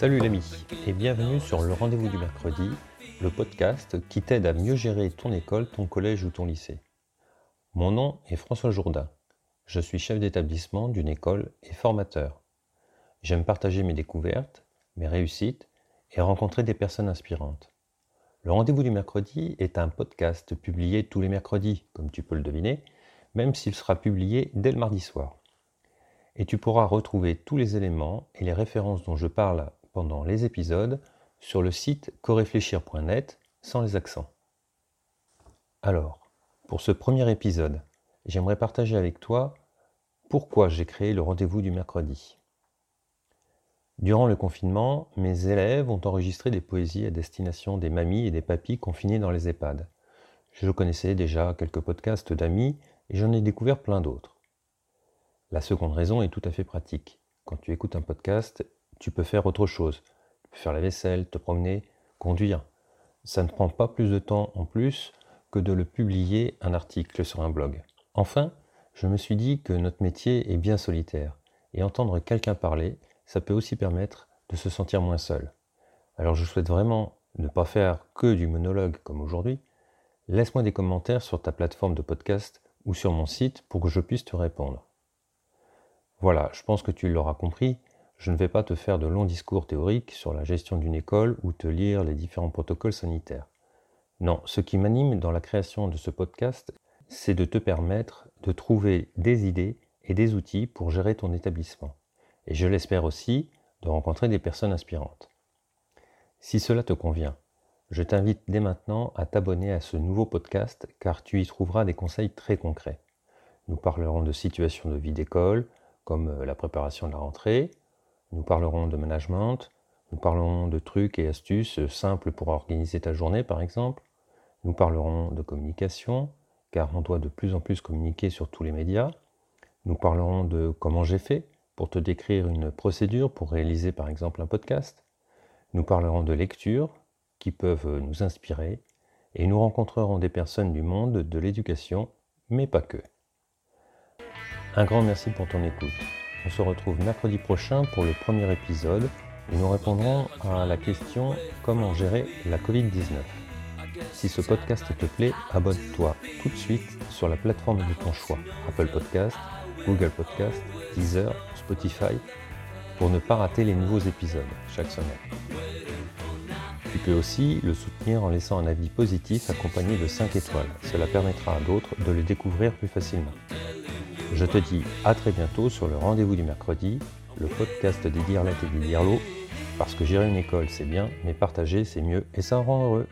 Salut l'ami et bienvenue sur le rendez-vous du mercredi, le podcast qui t'aide à mieux gérer ton école, ton collège ou ton lycée. Mon nom est François Jourdain. Je suis chef d'établissement d'une école et formateur. J'aime partager mes découvertes, mes réussites et rencontrer des personnes inspirantes. Le rendez-vous du mercredi est un podcast publié tous les mercredis, comme tu peux le deviner, même s'il sera publié dès le mardi soir. Et tu pourras retrouver tous les éléments et les références dont je parle pendant les épisodes sur le site coréfléchir.net sans les accents. Alors, pour ce premier épisode, j'aimerais partager avec toi pourquoi j'ai créé le rendez-vous du mercredi. Durant le confinement, mes élèves ont enregistré des poésies à destination des mamies et des papis confinés dans les EHPAD. Je connaissais déjà quelques podcasts d'amis et j'en ai découvert plein d'autres. La seconde raison est tout à fait pratique. Quand tu écoutes un podcast, tu peux faire autre chose. Faire la vaisselle, te promener, conduire. Ça ne prend pas plus de temps en plus que de le publier un article sur un blog. Enfin, je me suis dit que notre métier est bien solitaire et entendre quelqu'un parler, ça peut aussi permettre de se sentir moins seul. Alors je souhaite vraiment ne pas faire que du monologue comme aujourd'hui. Laisse-moi des commentaires sur ta plateforme de podcast ou sur mon site pour que je puisse te répondre. Voilà, je pense que tu l'auras compris, je ne vais pas te faire de longs discours théoriques sur la gestion d'une école ou te lire les différents protocoles sanitaires. Non, ce qui m'anime dans la création de ce podcast, c'est de te permettre de trouver des idées et des outils pour gérer ton établissement. Et je l'espère aussi, de rencontrer des personnes inspirantes. Si cela te convient, je t'invite dès maintenant à t'abonner à ce nouveau podcast car tu y trouveras des conseils très concrets. Nous parlerons de situations de vie d'école, comme la préparation de la rentrée. Nous parlerons de management. Nous parlerons de trucs et astuces simples pour organiser ta journée, par exemple. Nous parlerons de communication, car on doit de plus en plus communiquer sur tous les médias. Nous parlerons de comment j'ai fait pour te décrire une procédure pour réaliser par exemple un podcast. Nous parlerons de lecture qui peuvent nous inspirer et nous rencontrerons des personnes du monde de l'éducation, mais pas que. Un grand merci pour ton écoute. On se retrouve mercredi prochain pour le premier épisode où nous répondrons à la question comment gérer la Covid-19. Si ce podcast te plaît, abonne-toi tout de suite sur la plateforme de ton choix, Apple Podcast, Google Podcast, Deezer, Spotify, pour ne pas rater les nouveaux épisodes chaque semaine. Tu peux aussi le soutenir en laissant un avis positif accompagné de 5 étoiles. Cela permettra à d'autres de le découvrir plus facilement. Je te dis à très bientôt sur le rendez-vous du mercredi, le podcast des dirlettes et des dirlots, parce que gérer une école c'est bien, mais partager c'est mieux et ça rend heureux.